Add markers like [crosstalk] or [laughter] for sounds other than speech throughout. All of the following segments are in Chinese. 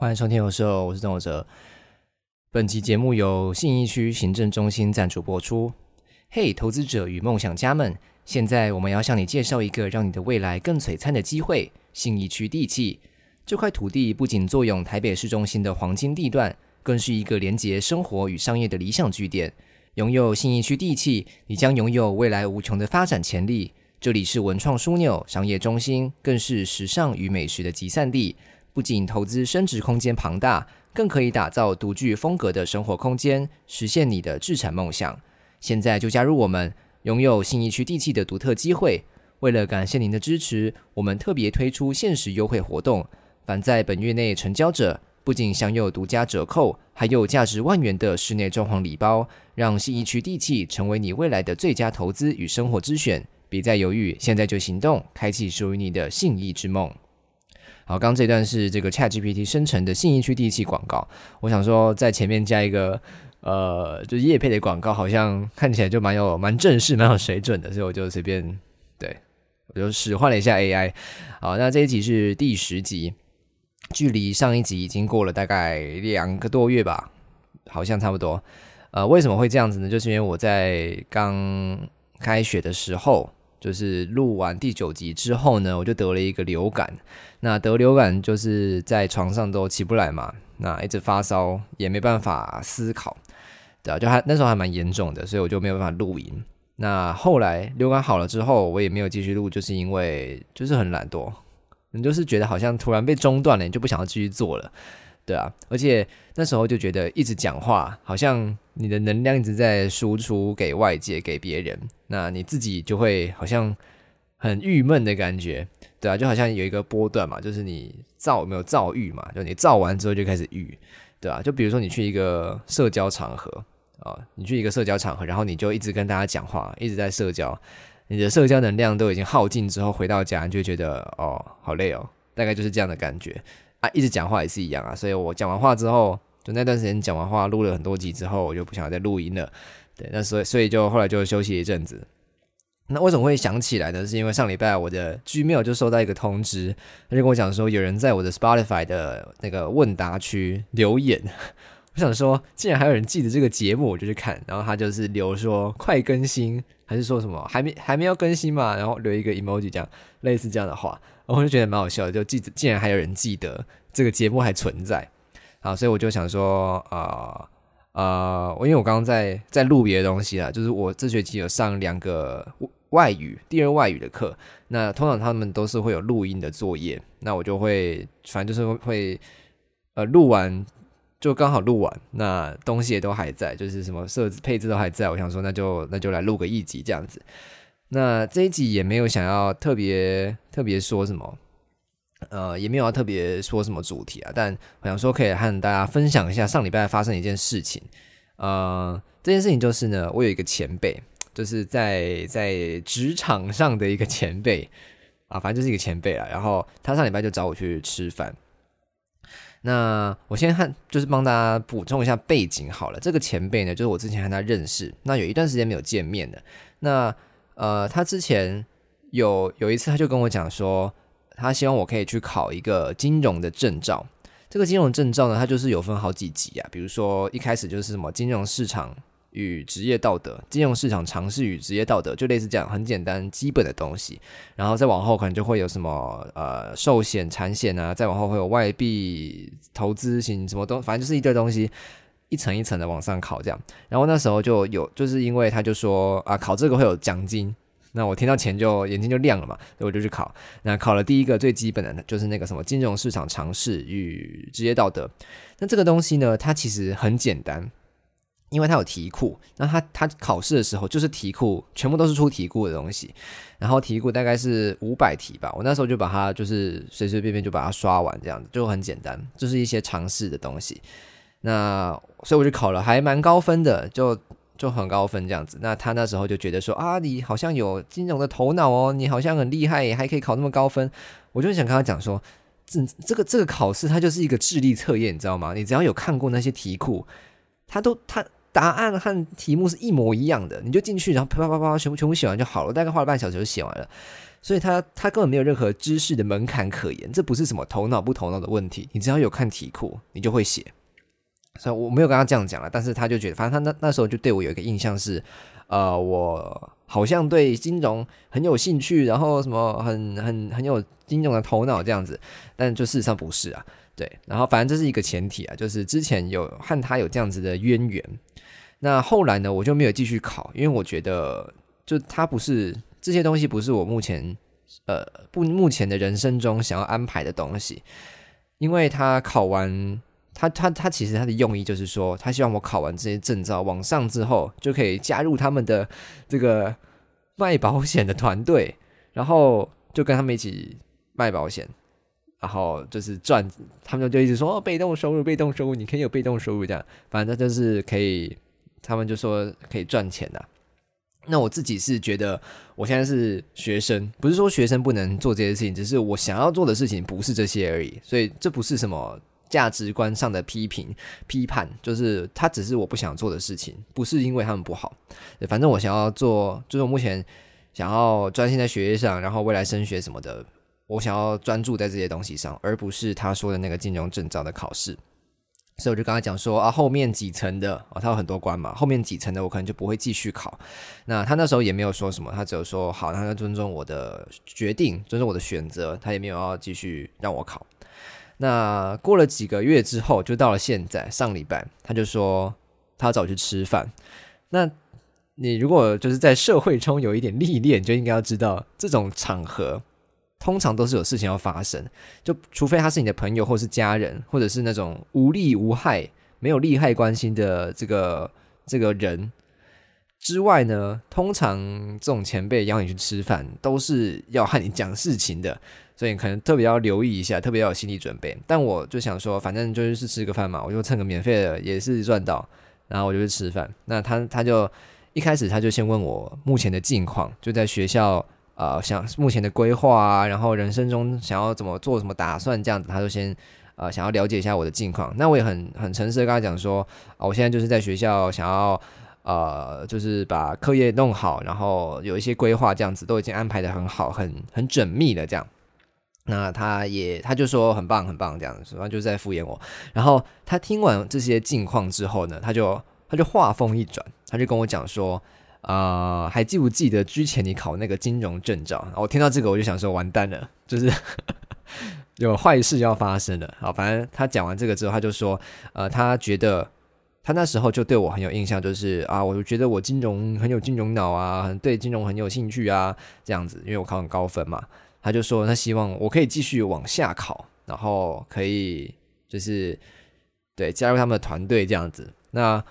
欢迎收听有时候，我是郑有哲。本期节目由信义区行政中心赞助播出。嘿，投资者与梦想家们，现在我们要向你介绍一个让你的未来更璀璨的机会——信义区地契。这块土地不仅坐拥台北市中心的黄金地段，更是一个连接生活与商业的理想据点。拥有信义区地契，你将拥有未来无穷的发展潜力。这里是文创枢纽、商业中心，更是时尚与美食的集散地。不仅投资升值空间庞大，更可以打造独具风格的生活空间，实现你的置产梦想。现在就加入我们，拥有信义区地契的独特机会。为了感谢您的支持，我们特别推出限时优惠活动，凡在本月内成交者，不仅享有独家折扣，还有价值万元的室内装潢礼包，让信义区地契成为你未来的最佳投资与生活之选。别再犹豫，现在就行动，开启属于你的信义之梦。好，刚这段是这个 Chat GPT 生成的信义区地契广告。我想说，在前面加一个呃，就是叶配的广告，好像看起来就蛮有蛮正式、蛮有水准的，所以我就随便对我就使唤了一下 AI。好，那这一集是第十集，距离上一集已经过了大概两个多月吧，好像差不多。呃，为什么会这样子呢？就是因为我在刚开学的时候。就是录完第九集之后呢，我就得了一个流感。那得流感就是在床上都起不来嘛，那一直发烧，也没办法思考，对啊，就还那时候还蛮严重的，所以我就没有办法录音。那后来流感好了之后，我也没有继续录，就是因为就是很懒惰，你就是觉得好像突然被中断了，你就不想要继续做了。对啊，而且那时候就觉得一直讲话，好像你的能量一直在输出给外界、给别人，那你自己就会好像很郁闷的感觉，对啊，就好像有一个波段嘛，就是你躁没有躁郁嘛，就你躁完之后就开始郁，对啊，就比如说你去一个社交场合啊，你去一个社交场合，然后你就一直跟大家讲话，一直在社交，你的社交能量都已经耗尽之后，回到家你就觉得哦，好累哦，大概就是这样的感觉。一直讲话也是一样啊，所以我讲完话之后，就那段时间讲完话，录了很多集之后，我就不想再录音了。对，那所以所以就后来就休息一阵子。那为什么会想起来呢？是因为上礼拜我的 Gmail 就收到一个通知，他就跟我讲说，有人在我的 Spotify 的那个问答区留言。[laughs] 我想说，竟然还有人记得这个节目，我就去看。然后他就是留说快更新，还是说什么还没还没有更新嘛？然后留一个 emoji 这样类似这样的话。我就觉得蛮好笑的，就记得竟然还有人记得这个节目还存在，啊，所以我就想说，啊啊，因为我刚刚在在录别的东西啦，就是我这学期有上两个外语第二外语的课，那通常他们都是会有录音的作业，那我就会反正就是会呃录完就刚好录完，那东西也都还在，就是什么设置配置都还在，我想说那就那就来录个一集这样子。那这一集也没有想要特别特别说什么，呃，也没有要特别说什么主题啊。但我想说，可以和大家分享一下上礼拜发生一件事情。呃，这件事情就是呢，我有一个前辈，就是在在职场上的一个前辈啊，反正就是一个前辈了。然后他上礼拜就找我去吃饭。那我先和就是帮大家补充一下背景好了。这个前辈呢，就是我之前和他认识，那有一段时间没有见面的。那呃，他之前有有一次，他就跟我讲说，他希望我可以去考一个金融的证照。这个金融证照呢，它就是有分好几级啊。比如说一开始就是什么金融市场与职业道德、金融市场常识与职业道德，就类似这样很简单基本的东西。然后再往后可能就会有什么呃寿险、产险啊，再往后会有外币投资型什么东，反正就是一堆东西。一层一层的往上考，这样，然后那时候就有，就是因为他就说啊，考这个会有奖金，那我听到钱就眼睛就亮了嘛，所以我就去考。那考了第一个最基本的，就是那个什么金融市场常识与职业道德。那这个东西呢，它其实很简单，因为它有题库。那它它考试的时候就是题库，全部都是出题库的东西。然后题库大概是五百题吧，我那时候就把它就是随随便便就把它刷完，这样子就很简单，就是一些常识的东西。那所以我就考了，还蛮高分的，就就很高分这样子。那他那时候就觉得说啊，你好像有金融的头脑哦，你好像很厉害，还可以考那么高分。我就想跟他讲说，这这个这个考试它就是一个智力测验，你知道吗？你只要有看过那些题库，他都他答案和题目是一模一样的，你就进去，然后啪啪啪啪全部全部写完就好了，大概花了半小时就写完了。所以他他根本没有任何知识的门槛可言，这不是什么头脑不头脑的问题，你只要有看题库，你就会写。所以我没有跟他这样讲了，但是他就觉得，反正他那那时候就对我有一个印象是，呃，我好像对金融很有兴趣，然后什么很很很有金融的头脑这样子，但就事实上不是啊，对。然后反正这是一个前提啊，就是之前有和他有这样子的渊源。那后来呢，我就没有继续考，因为我觉得就他不是这些东西，不是我目前呃不目前的人生中想要安排的东西，因为他考完。他他他其实他的用意就是说，他希望我考完这些证照往上之后，就可以加入他们的这个卖保险的团队，然后就跟他们一起卖保险，然后就是赚，他们就一直说哦，被动收入，被动收入，你可以有被动收入这样，反正就是可以，他们就说可以赚钱的。那我自己是觉得，我现在是学生，不是说学生不能做这些事情，只是我想要做的事情不是这些而已，所以这不是什么。价值观上的批评、批判，就是他只是我不想做的事情，不是因为他们不好。反正我想要做，就是我目前想要专心在学业上，然后未来升学什么的，我想要专注在这些东西上，而不是他说的那个金融证照的考试。所以我就跟他讲说啊，后面几层的啊，他有很多关嘛，后面几层的我可能就不会继续考。那他那时候也没有说什么，他只有说好，他尊重我的决定，尊重我的选择，他也没有要继续让我考。那过了几个月之后，就到了现在上礼拜，他就说他找我去吃饭。那你如果就是在社会中有一点历练，就应该要知道这种场合通常都是有事情要发生，就除非他是你的朋友，或是家人，或者是那种无利无害、没有利害关系的这个这个人之外呢，通常这种前辈邀你去吃饭，都是要和你讲事情的。所以可能特别要留意一下，特别要有心理准备。但我就想说，反正就是吃个饭嘛，我就蹭个免费的，也是赚到。然后我就去吃饭。那他他就一开始他就先问我目前的近况，就在学校啊，想目前的规划啊，然后人生中想要怎么做什么打算这样子，他就先呃想要了解一下我的近况。那我也很很诚实的跟他讲说，啊，我现在就是在学校想要呃，就是把课业弄好，然后有一些规划这样子，都已经安排的很好，很很缜密的这样。那他也，他就说很棒很棒这样子，然后就在敷衍我。然后他听完这些近况之后呢，他就他就话锋一转，他就跟我讲说，啊，还记不记得之前你考那个金融证照？我听到这个我就想说，完蛋了，就是 [laughs] 有坏事要发生了。好，反正他讲完这个之后，他就说，呃，他觉得他那时候就对我很有印象，就是啊，我就觉得我金融很有金融脑啊，对金融很有兴趣啊，这样子，因为我考很高分嘛。他就说他希望我可以继续往下考，然后可以就是对加入他们的团队这样子。那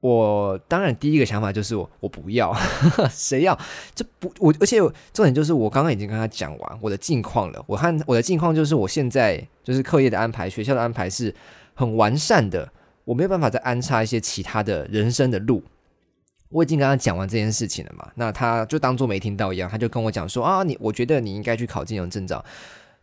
我当然第一个想法就是我我不要，[laughs] 谁要？这不我，而且重点就是我刚刚已经跟他讲完我的近况了。我看我的近况就是我现在就是课业的安排、学校的安排是很完善的，我没有办法再安插一些其他的人生的路。我已经跟他讲完这件事情了嘛，那他就当做没听到一样，他就跟我讲说啊，你我觉得你应该去考金融证照。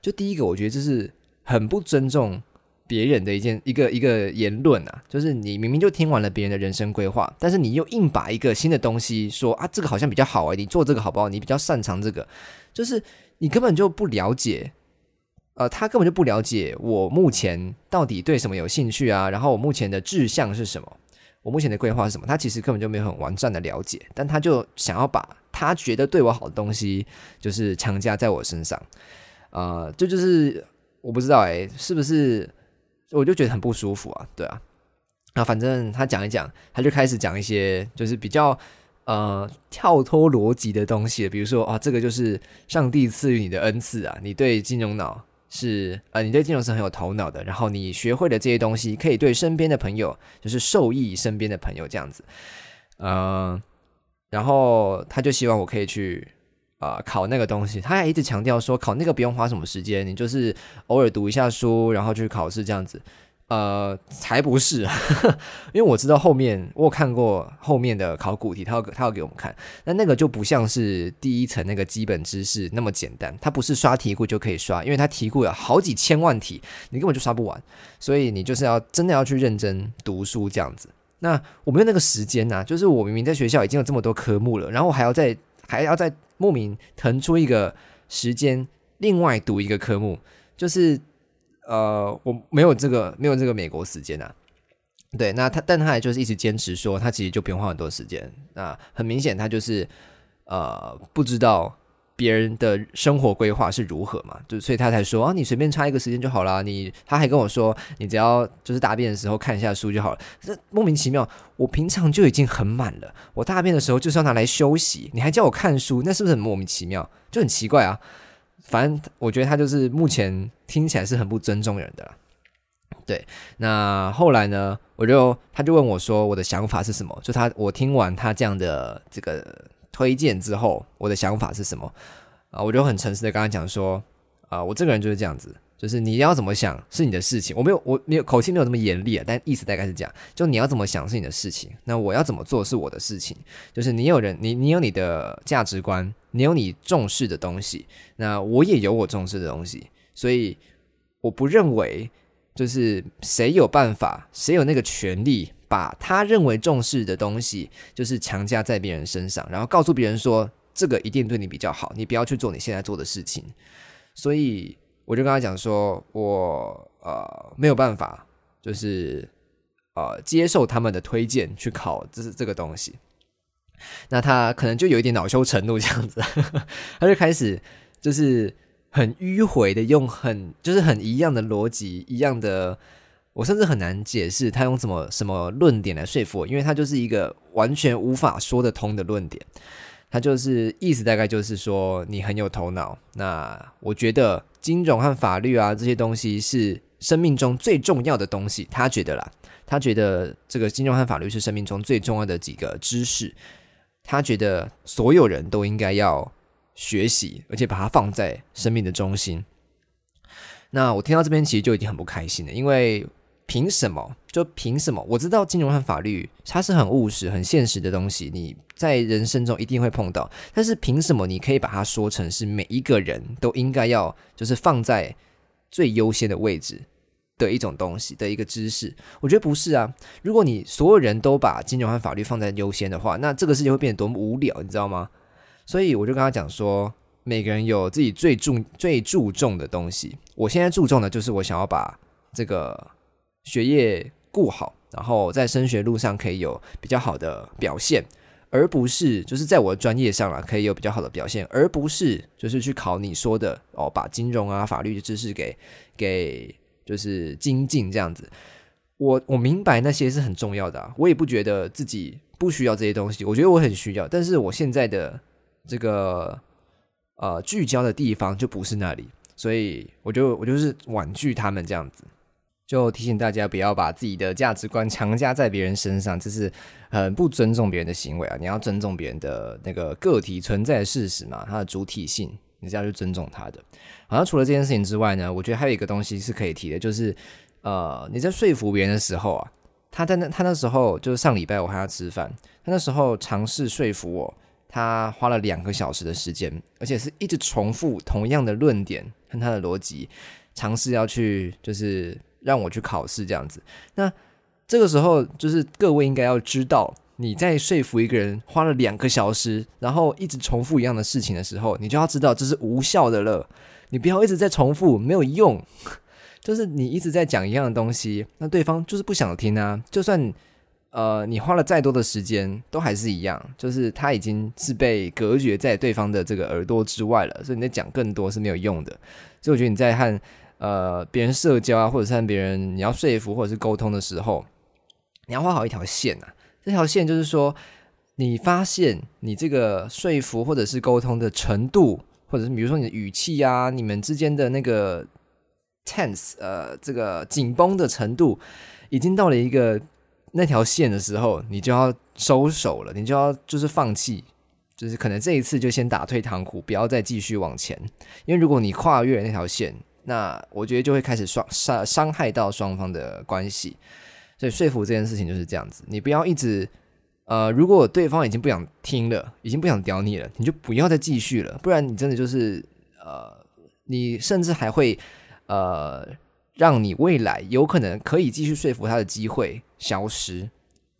就第一个，我觉得这是很不尊重别人的一件一个一个言论啊，就是你明明就听完了别人的人生规划，但是你又硬把一个新的东西说啊，这个好像比较好哎，你做这个好不好？你比较擅长这个，就是你根本就不了解，呃，他根本就不了解我目前到底对什么有兴趣啊，然后我目前的志向是什么。我目前的规划是什么？他其实根本就没有很完善的了解，但他就想要把他觉得对我好的东西，就是强加在我身上。啊，这就是我不知道哎，是不是？我就觉得很不舒服啊，对啊。那反正他讲一讲，他就开始讲一些就是比较呃跳脱逻辑的东西，比如说啊，这个就是上帝赐予你的恩赐啊，你对金融脑。是呃，你对金融是很有头脑的，然后你学会了这些东西，可以对身边的朋友，就是受益身边的朋友这样子，嗯，然后他就希望我可以去啊考那个东西，他还一直强调说考那个不用花什么时间，你就是偶尔读一下书，然后去考试这样子。呃，才不是，[laughs] 因为我知道后面我有看过后面的考古题，他要他要给我们看，那那个就不像是第一层那个基本知识那么简单，它不是刷题库就可以刷，因为它题库有好几千万题，你根本就刷不完，所以你就是要真的要去认真读书这样子。那我没有那个时间呐，就是我明明在学校已经有这么多科目了，然后还要再还要再莫名腾出一个时间，另外读一个科目，就是呃，我没有这个没有这个美国时间啊。对，那他但他还就是一直坚持说，他其实就不用花很多时间。那很明显，他就是呃不知道别人的生活规划是如何嘛，就所以他才说啊，你随便插一个时间就好了。你他还跟我说，你只要就是大便的时候看一下书就好了。这莫名其妙，我平常就已经很满了，我大便的时候就是要拿来休息，你还叫我看书，那是不是很莫名其妙？就很奇怪啊。反正我觉得他就是目前听起来是很不尊重人的。对，那后来呢？我就他就问我说：“我的想法是什么？”就他我听完他这样的这个推荐之后，我的想法是什么？啊，我就很诚实的跟他讲说：“啊，我这个人就是这样子，就是你要怎么想是你的事情。我没有我没有口气没有这么严厉啊，但意思大概是这样：就你要怎么想是你的事情，那我要怎么做是我的事情。就是你有人你你有你的价值观，你有你重视的东西，那我也有我重视的东西，所以我不认为。”就是谁有办法，谁有那个权利，把他认为重视的东西，就是强加在别人身上，然后告诉别人说这个一定对你比较好，你不要去做你现在做的事情。所以我就跟他讲说，我呃没有办法，就是呃接受他们的推荐去考，这是这个东西。那他可能就有一点恼羞成怒这样子，[laughs] 他就开始就是。很迂回的用很就是很一样的逻辑一样的，我甚至很难解释他用什么什么论点来说服我，因为他就是一个完全无法说得通的论点。他就是意思大概就是说你很有头脑。那我觉得金融和法律啊这些东西是生命中最重要的东西。他觉得啦，他觉得这个金融和法律是生命中最重要的几个知识。他觉得所有人都应该要。学习，而且把它放在生命的中心。那我听到这边其实就已经很不开心了，因为凭什么？就凭什么？我知道金融和法律它是很务实、很现实的东西，你在人生中一定会碰到。但是凭什么你可以把它说成是每一个人都应该要就是放在最优先的位置的一种东西的一个知识？我觉得不是啊。如果你所有人都把金融和法律放在优先的话，那这个世界会变得多么无聊，你知道吗？所以我就跟他讲说，每个人有自己最注最注重的东西。我现在注重的就是我想要把这个学业顾好，然后在升学路上可以有比较好的表现，而不是就是在我的专业上啊可以有比较好的表现，而不是就是去考你说的哦，把金融啊法律的知识给给就是精进这样子。我我明白那些是很重要的，我也不觉得自己不需要这些东西，我觉得我很需要，但是我现在的。这个呃聚焦的地方就不是那里，所以我就我就是婉拒他们这样子，就提醒大家不要把自己的价值观强加在别人身上，这是很不尊重别人的行为啊！你要尊重别人的那个个体存在的事实嘛，它的主体性，你是要去尊重他的。好像除了这件事情之外呢，我觉得还有一个东西是可以提的，就是呃你在说服别人的时候啊，他在那他那时候就是上礼拜我和他吃饭，他那时候尝试说服我。他花了两个小时的时间，而且是一直重复同样的论点和他的逻辑，尝试要去就是让我去考试这样子。那这个时候，就是各位应该要知道，你在说服一个人花了两个小时，然后一直重复一样的事情的时候，你就要知道这是无效的了。你不要一直在重复，没有用。就是你一直在讲一样的东西，那对方就是不想听啊。就算。呃，你花了再多的时间，都还是一样，就是他已经是被隔绝在对方的这个耳朵之外了，所以你在讲更多是没有用的。所以我觉得你在和呃别人社交啊，或者是和别人你要说服或者是沟通的时候，你要画好一条线啊。这条线就是说，你发现你这个说服或者是沟通的程度，或者是比如说你的语气啊，你们之间的那个 tense，呃，这个紧绷的程度，已经到了一个。那条线的时候，你就要收手了，你就要就是放弃，就是可能这一次就先打退堂鼓，不要再继续往前。因为如果你跨越那条线，那我觉得就会开始双伤伤害到双方的关系。所以说服这件事情就是这样子，你不要一直呃，如果对方已经不想听了，已经不想屌你了，你就不要再继续了，不然你真的就是呃，你甚至还会呃。让你未来有可能可以继续说服他的机会消失，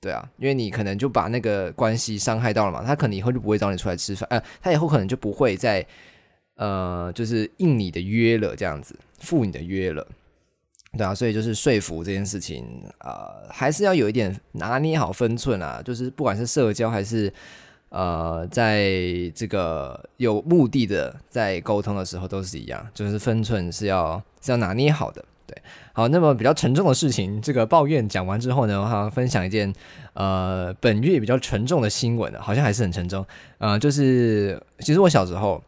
对啊，因为你可能就把那个关系伤害到了嘛，他可能以后就不会找你出来吃饭，呃，他以后可能就不会再呃，就是应你的约了，这样子，赴你的约了。对啊，所以就是说服这件事情，呃，还是要有一点拿捏好分寸啊。就是不管是社交还是呃，在这个有目的的在沟通的时候，都是一样，就是分寸是要是要拿捏好的。对，好，那么比较沉重的事情，这个抱怨讲完之后呢，我要分享一件呃本月比较沉重的新闻好像还是很沉重。呃，就是其实我小时候，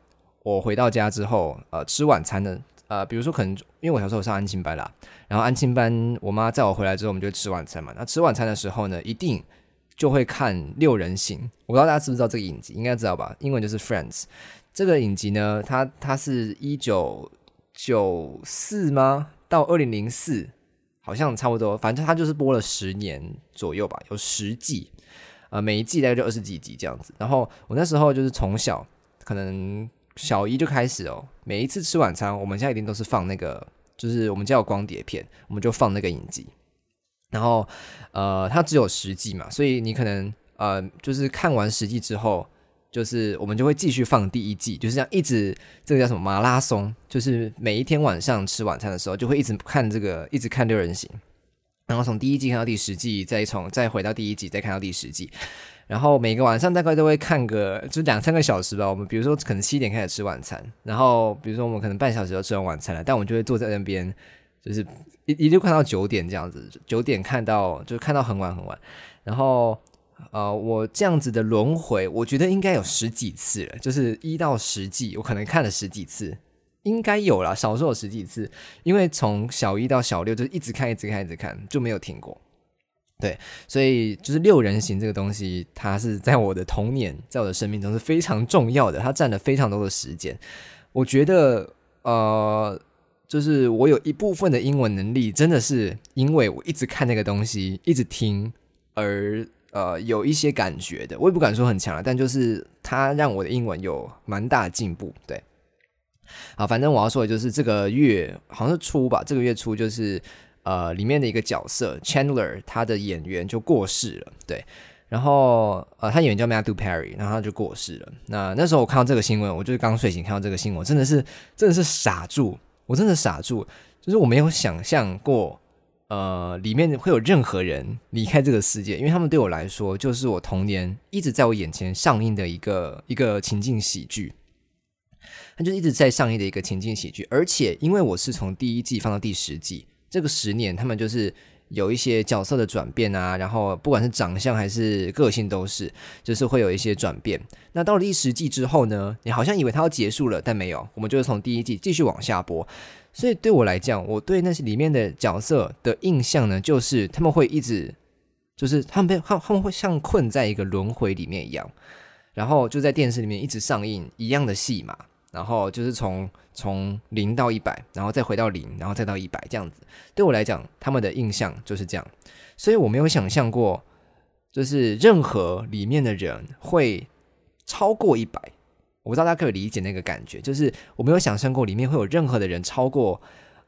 我回到家之后，呃，吃晚餐的。呃，比如说可能因为我小时候上安亲班啦，然后安亲班我妈载我回来之后，我们就吃晚餐嘛。那吃晚餐的时候呢，一定就会看《六人行》。我不知道大家知不知道这个影集，应该知道吧？英文就是《Friends》。这个影集呢，它它是一九九四吗？到二零零四，好像差不多。反正它就是播了十年左右吧，有十季。呃，每一季大概就二十几集这样子。然后我那时候就是从小可能。小一就开始哦，每一次吃晚餐，我们家一定都是放那个，就是我们家有光碟片，我们就放那个影集。然后，呃，它只有十季嘛，所以你可能呃，就是看完十季之后，就是我们就会继续放第一季，就是这样一直这个叫什么马拉松，就是每一天晚上吃晚餐的时候，就会一直看这个，一直看六人行，然后从第一季看到第十季，再从再回到第一季，再看到第十季。然后每个晚上大概都会看个就两三个小时吧。我们比如说可能七点开始吃晚餐，然后比如说我们可能半小时就吃完晚餐了，但我们就会坐在那边，就是一一路看到九点这样子，九点看到就看到很晚很晚。然后呃，我这样子的轮回，我觉得应该有十几次了，就是一到十季，我可能看了十几次，应该有了，少说有十几次，因为从小一到小六就一直看，一直看，一直看，就没有停过。对，所以就是六人行这个东西，它是在我的童年，在我的生命中是非常重要的，它占了非常多的时间。我觉得，呃，就是我有一部分的英文能力，真的是因为我一直看那个东西，一直听，而呃有一些感觉的。我也不敢说很强了，但就是它让我的英文有蛮大的进步。对，好，反正我要说的就是这个月好像是初吧，这个月初就是。呃，里面的一个角色 Chandler，他的演员就过世了，对。然后呃，他演员叫 Matthew Perry，然后他就过世了。那那时候我看到这个新闻，我就是刚睡醒看到这个新闻，真的是真的是傻住，我真的傻住，就是我没有想象过，呃，里面会有任何人离开这个世界，因为他们对我来说就是我童年一直在我眼前上映的一个一个情境喜剧，他就一直在上映的一个情境喜剧，而且因为我是从第一季放到第十季。这个十年，他们就是有一些角色的转变啊，然后不管是长相还是个性，都是就是会有一些转变。那到了第十季之后呢，你好像以为它要结束了，但没有，我们就是从第一季继续往下播。所以对我来讲，我对那些里面的角色的印象呢，就是他们会一直，就是他们被他他们会像困在一个轮回里面一样，然后就在电视里面一直上映一样的戏码。然后就是从从零到一百，然后再回到零，然后再到一百这样子。对我来讲，他们的印象就是这样，所以我没有想象过，就是任何里面的人会超过一百。我不知道大家可以理解那个感觉，就是我没有想象过里面会有任何的人超过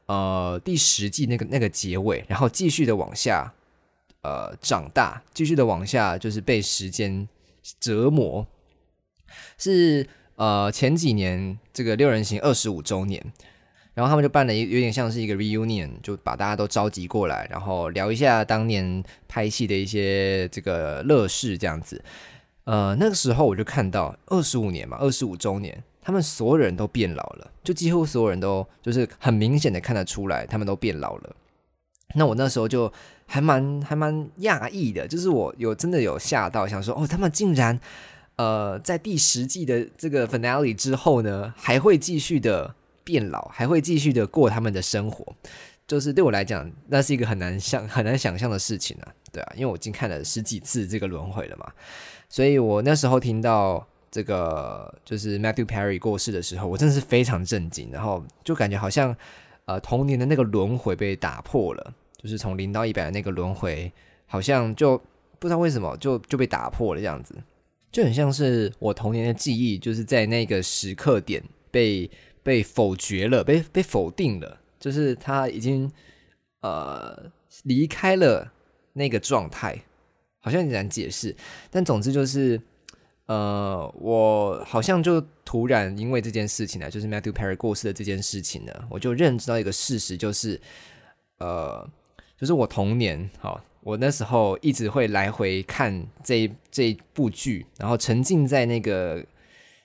呃第十季那个那个结尾，然后继续的往下呃长大，继续的往下就是被时间折磨，是。呃，前几年这个六人行二十五周年，然后他们就办了一有点像是一个 reunion，就把大家都召集过来，然后聊一下当年拍戏的一些这个乐事这样子。呃，那个时候我就看到二十五年嘛，二十五周年，他们所有人都变老了，就几乎所有人都就是很明显的看得出来，他们都变老了。那我那时候就还蛮还蛮讶异的，就是我有真的有吓到，想说哦，他们竟然。呃，在第十季的这个 finale 之后呢，还会继续的变老，还会继续的过他们的生活。就是对我来讲，那是一个很难想、很难想象的事情啊。对啊，因为我已经看了十几次这个轮回了嘛，所以我那时候听到这个就是 Matthew Perry 过世的时候，我真的是非常震惊，然后就感觉好像呃童年的那个轮回被打破了，就是从零到一百的那个轮回，好像就不知道为什么就就被打破了这样子。就很像是我童年的记忆，就是在那个时刻点被被否决了，被被否定了，就是他已经呃离开了那个状态，好像很难解释。但总之就是，呃，我好像就突然因为这件事情呢，就是 Matthew Perry 过世的这件事情呢，我就认知到一个事实，就是呃，就是我童年好。我那时候一直会来回看这这部剧，然后沉浸在那个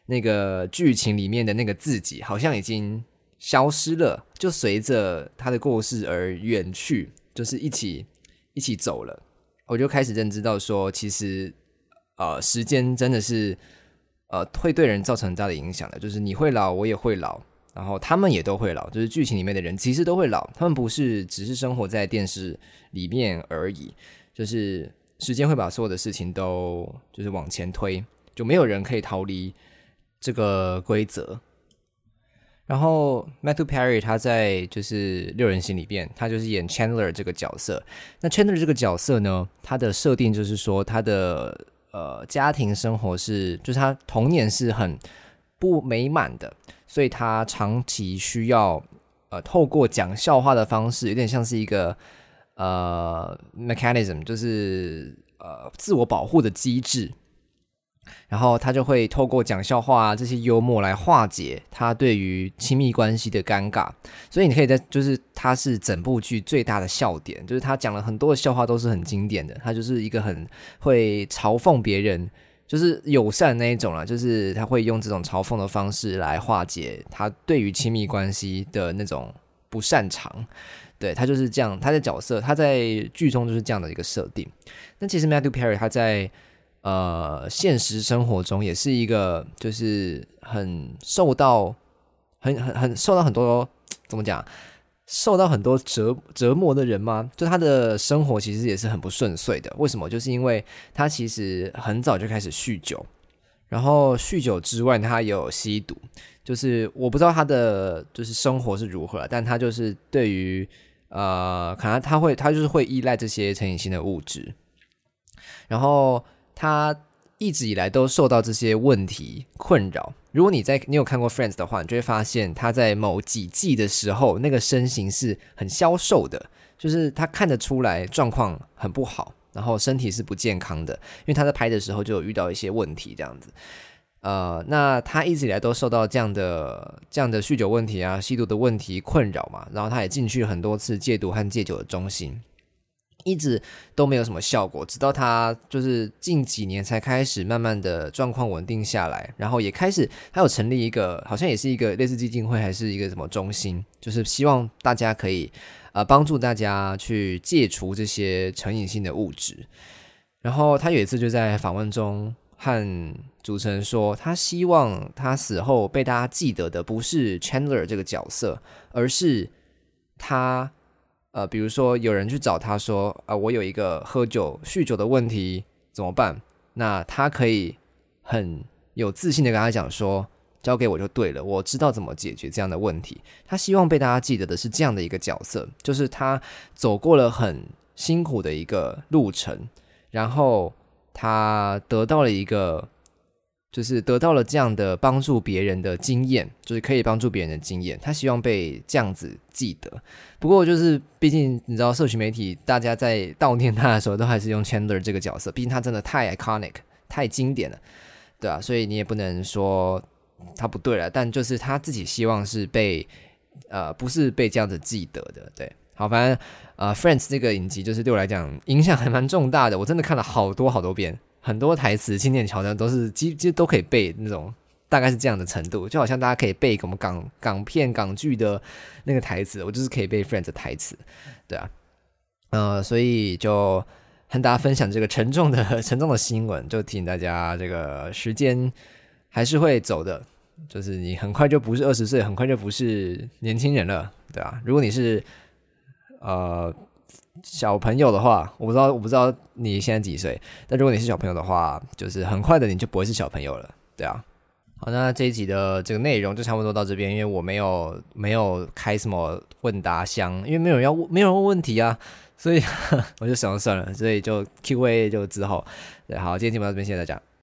那个剧情里面的那个自己，好像已经消失了，就随着他的过世而远去，就是一起一起走了。我就开始认知到说，其实呃，时间真的是呃会对人造成很大的影响的，就是你会老，我也会老。然后他们也都会老，就是剧情里面的人其实都会老，他们不是只是生活在电视里面而已，就是时间会把所有的事情都就是往前推，就没有人可以逃离这个规则。然后 Matthew Perry 他在就是六人行里边，他就是演 Chandler 这个角色。那 Chandler 这个角色呢，他的设定就是说他的呃家庭生活是，就是他童年是很不美满的。所以他长期需要呃透过讲笑话的方式，有点像是一个呃 mechanism，就是呃自我保护的机制。然后他就会透过讲笑话这些幽默来化解他对于亲密关系的尴尬。所以你可以在就是他是整部剧最大的笑点，就是他讲了很多的笑话都是很经典的。他就是一个很会嘲讽别人。就是友善那一种啦，就是他会用这种嘲讽的方式来化解他对于亲密关系的那种不擅长。对他就是这样，他的角色他在剧中就是这样的一个设定。那其实 Matthew Perry 他在呃现实生活中也是一个，就是很受到很很很受到很多怎么讲？受到很多折折磨的人吗？就他的生活其实也是很不顺遂的。为什么？就是因为他其实很早就开始酗酒，然后酗酒之外，他有吸毒。就是我不知道他的就是生活是如何，但他就是对于呃，可能他会他就是会依赖这些成瘾性的物质，然后他。一直以来都受到这些问题困扰。如果你在你有看过《Friends》的话，你就会发现他在某几季的时候，那个身形是很消瘦的，就是他看得出来状况很不好，然后身体是不健康的。因为他在拍的时候就有遇到一些问题，这样子。呃，那他一直以来都受到这样的这样的酗酒问题啊、吸毒的问题困扰嘛，然后他也进去很多次戒毒和戒酒的中心。一直都没有什么效果，直到他就是近几年才开始慢慢的状况稳定下来，然后也开始他有成立一个，好像也是一个类似基金会还是一个什么中心，就是希望大家可以呃帮助大家去戒除这些成瘾性的物质。然后他有一次就在访问中和主持人说，他希望他死后被大家记得的不是 Chandler 这个角色，而是他。呃，比如说有人去找他说，啊，我有一个喝酒、酗酒的问题，怎么办？那他可以很有自信的跟他讲说，交给我就对了，我知道怎么解决这样的问题。他希望被大家记得的是这样的一个角色，就是他走过了很辛苦的一个路程，然后他得到了一个。就是得到了这样的帮助别人的经验，就是可以帮助别人的经验。他希望被这样子记得。不过，就是毕竟你知道，社群媒体大家在悼念他的时候，都还是用 Chandler 这个角色。毕竟他真的太 iconic，太经典了，对啊，所以你也不能说他不对了。但就是他自己希望是被呃，不是被这样子记得的。对，好，反正呃，Friends 这个影集就是对我来讲影响还蛮重大的。我真的看了好多好多遍。很多台词、经典桥段都是基基都可以背那种，大概是这样的程度，就好像大家可以背我们港港片、港剧的那个台词，我就是可以背 Friends 的台词，对啊，呃，所以就和大家分享这个沉重的、[laughs] 沉重的新闻，就提醒大家，这个时间还是会走的，就是你很快就不是二十岁，很快就不是年轻人了，对啊，如果你是呃。小朋友的话，我不知道，我不知道你现在几岁。但如果你是小朋友的话，就是很快的你就不会是小朋友了，对啊。好，那这一集的这个内容就差不多到这边，因为我没有没有开什么问答箱，因为没有人要问，没有人问问题啊，所以 [laughs] 我就想算了，所以就 Q&A 就之后。对，好，今天节目到这边，谢谢大家。